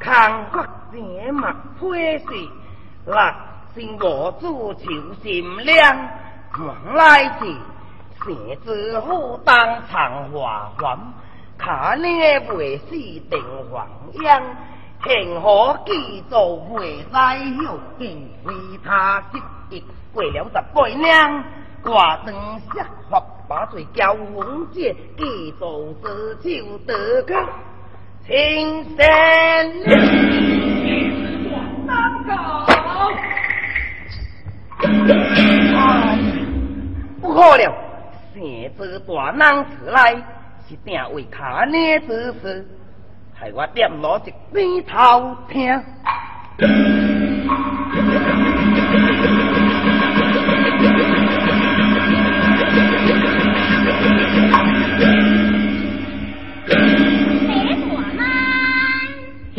富康国者莫配事，六星我主求心亮，往来时，谁知虎当长华环，卡呢未死定黄烟，幸好记做会在后边，为他积极过了十八年，挂灯下发把嘴交王姐，记做自求得去。青山难搞，不好了！现这大难出来是定为他那之事，害我点落一边头听。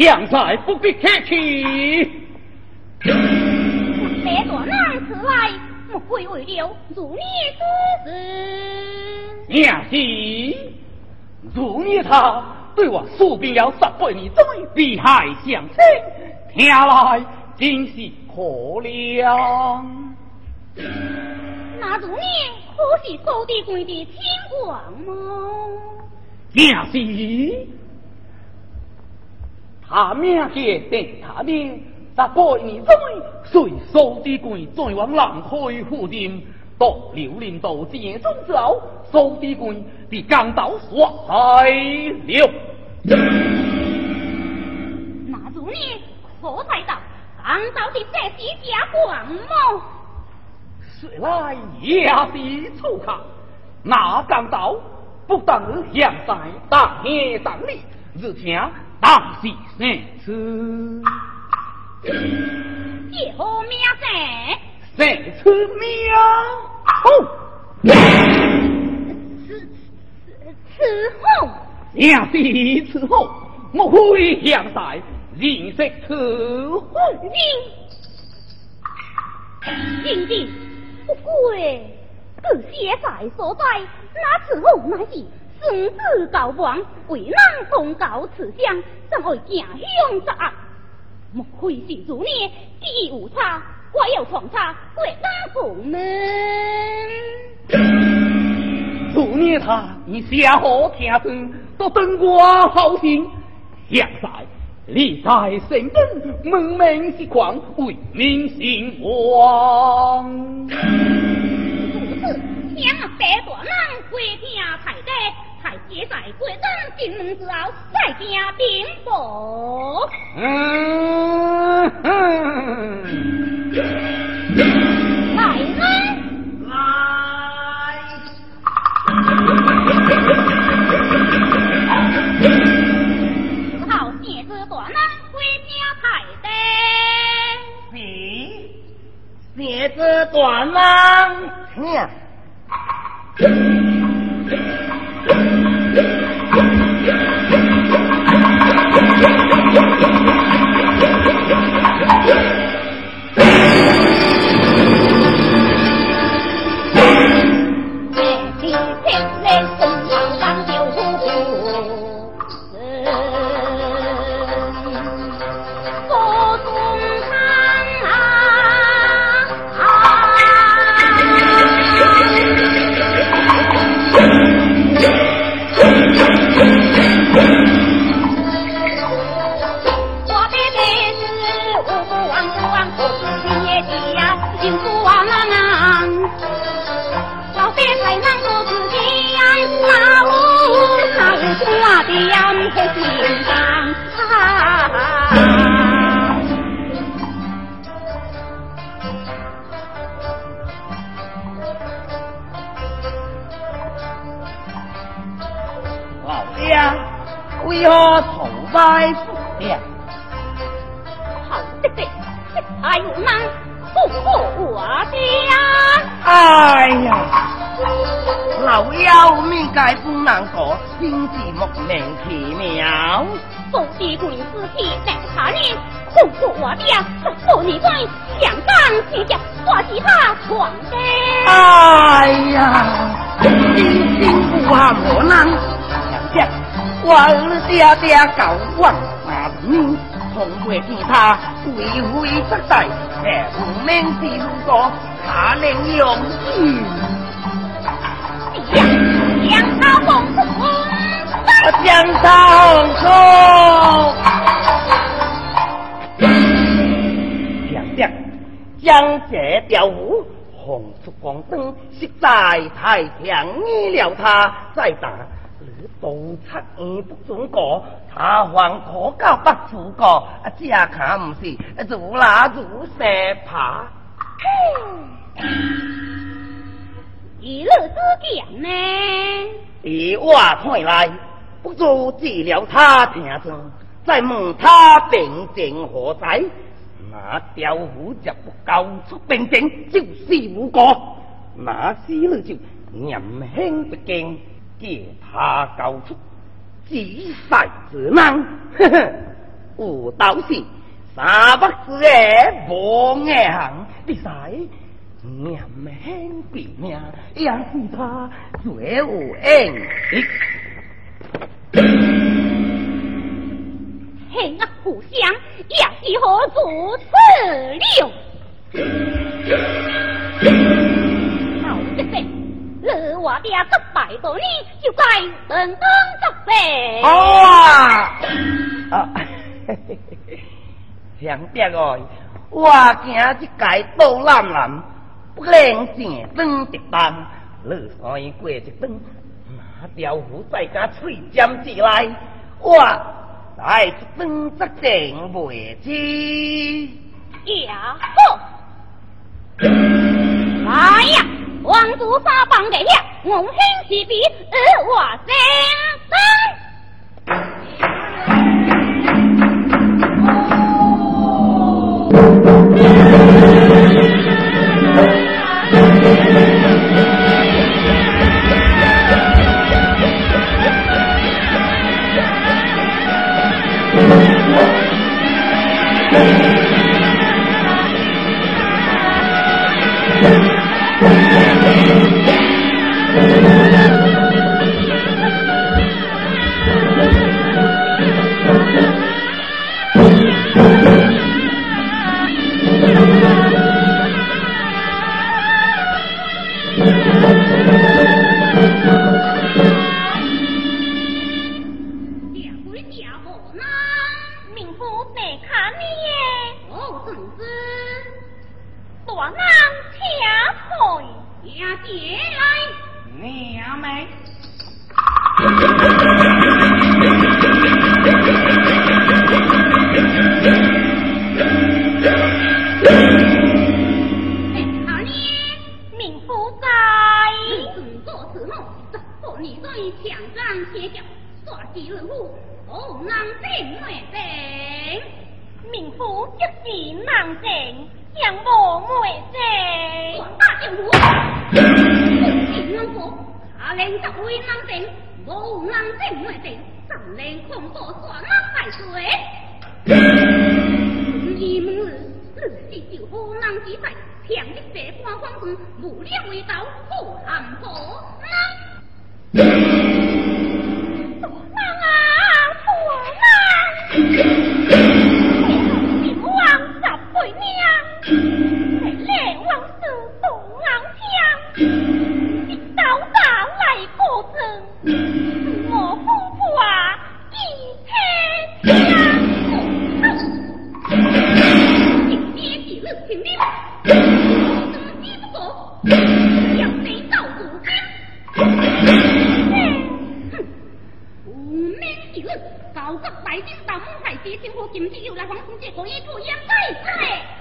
将在不必客气。别大人此来，莫非为了如孽之事？娘是，如孽他对我素兵了十八年再利害相亲，听来真是可怜。那如你可是高地官的亲王吗？娘是。他命界定他命，十八年中，随苏地官再往南开府任，到刘林道见中之后，苏地官被江岛杀了。那如你可猜到江岛的这是假官么？谁来也是粗口，那江岛不但现在大天上里，而且。当是三次，一何名声？三次名后，此此此后，两是此后，莫非向在认识此后？认认的不贵，这写在所在，那此后乃是。生子告亡，为人通告此乡，怎会行凶作恶？莫非是如孽，记忆无差，怪有闯差，鬼当红门。如孽他，你下好天生，都等我好心。现在你在身边门门是狂，为民兴亡。如此，想白大人回听太太。太姐在过灯进门之后，再惊禀报。嗯。嗯，来来。来，好谢子大人回家太太。是，谢子大人，请。为何崇拜父娘？好的的，还有难不过我的呀哎呀，老妖命该不难过，真是莫名其妙。父子官之气难查念，不过我爹，不你怪，想当天下，我是他闯的。哎呀，心心不寒我难，想想我儿爹爹高望大名，从未见他为非失代，也不免是如果他能用意。将他放出，将他放出。将这条湖放出光灯，实在太强意了。他再打，你盗贼也不准过，他还可教不出过，这可不是如拉如蛇爬。一日之见呢？以我看来，不如治疗他听声，再问他病情何在。那雕虎就不交出兵证，就是无果。那死了就年轻不敬，叫他交出，仔细之难。呵呵，有道是三百之夜无眼行，你猜年轻毙命，也是他最有恩。恨啊故乡，也是何如此了？好一辈，你我爹失败多年，就该等等十倍。好啊！啊，嘿嘿嘿，强爹哦，我今日该到南南，不能正登直当，你三过一登，那条虎在家吹尖子来，我。来分则定为之。呀好，来呀，王祖沙帮的呀，我兴起比我先正，杨母妹正。大丈夫，母，阿玲就为郎正，我郎正妹正，怎能空过双郎在？你母日，自己就好郎之在，强的官方中，无了味道，好安好。兄弟们，哼，无之，大兵到，五海星和金子又来狂欢，结果一吐烟灰。